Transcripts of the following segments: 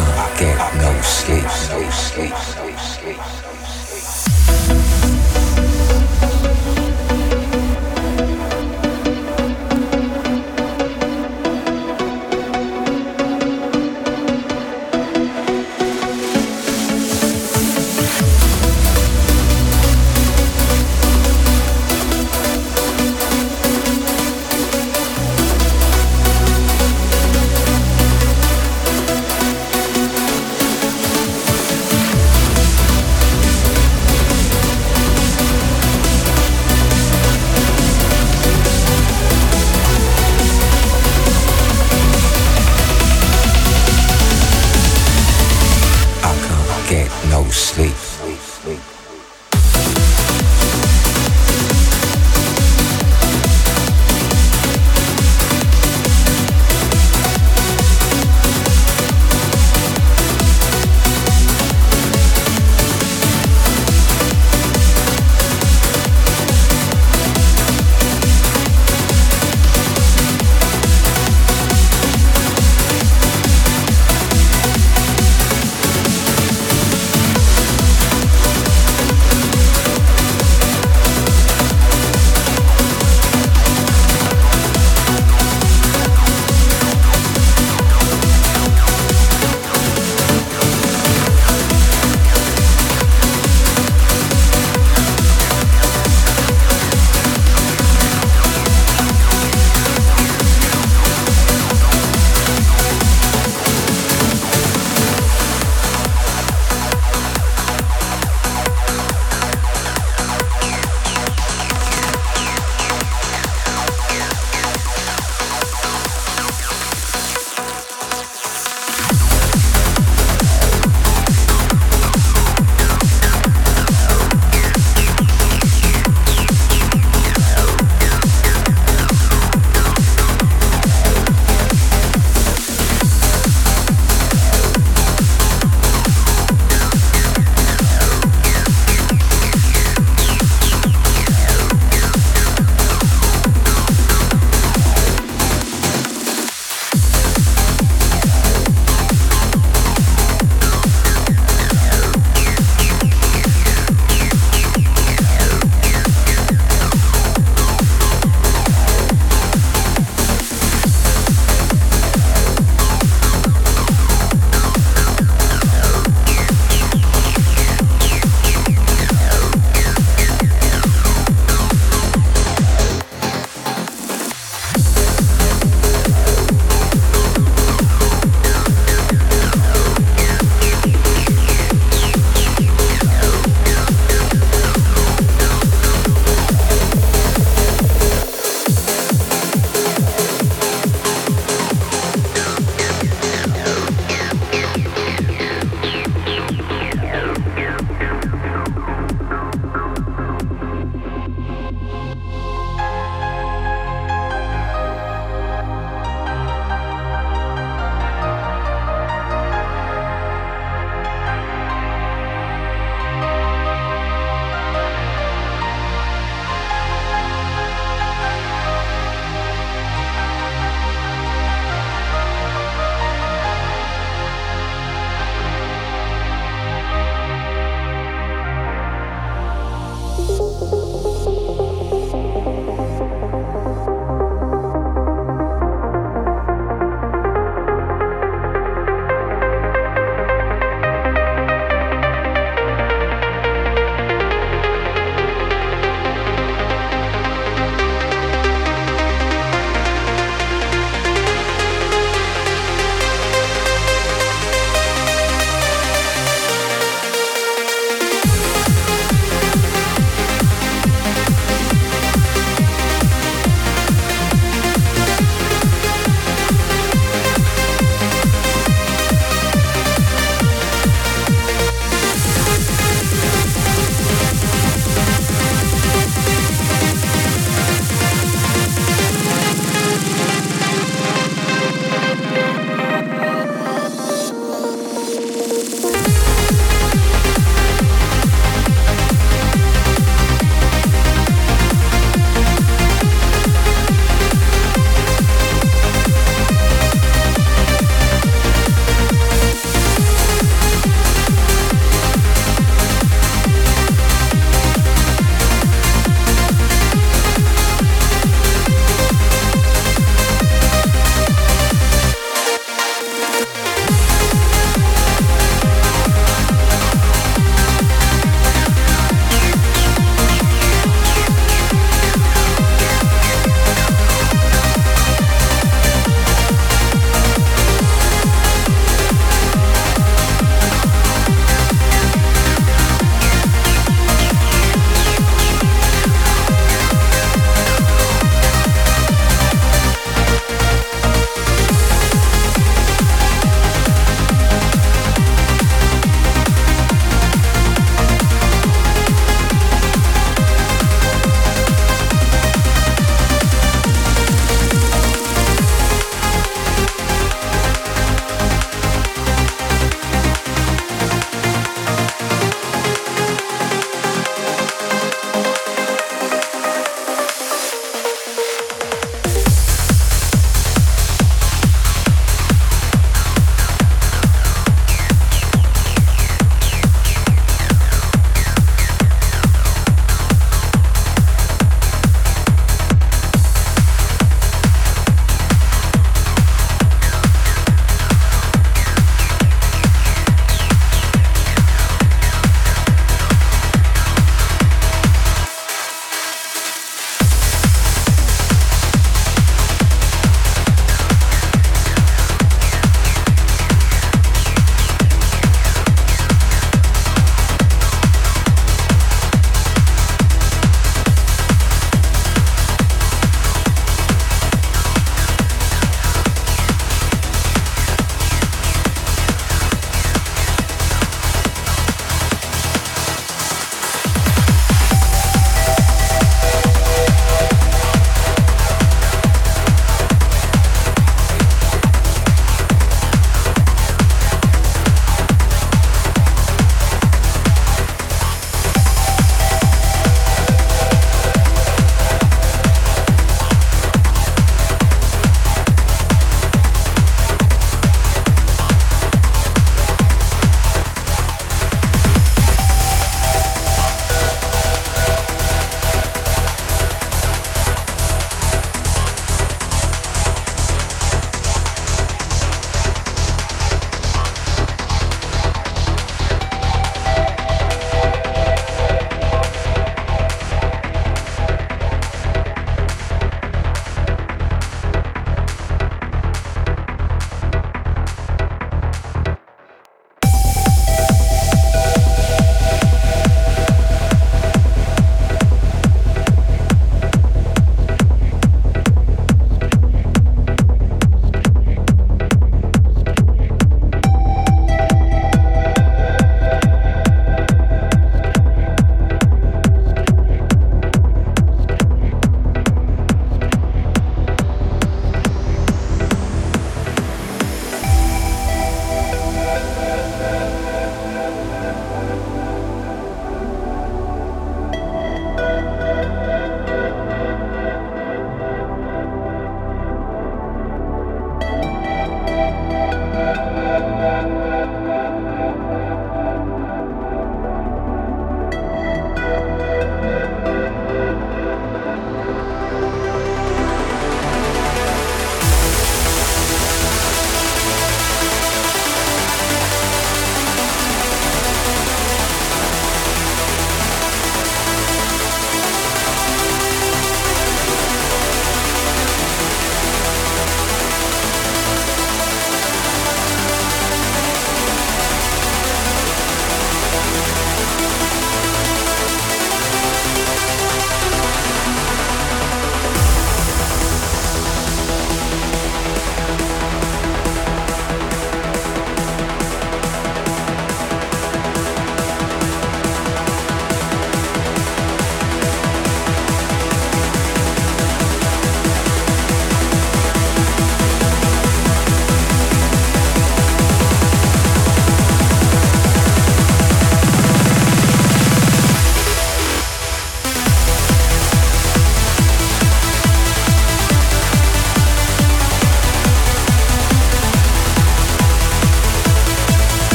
can't get no sleep. No sleep.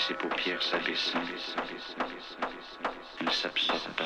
ses paupières s'abaissant, il s'absorba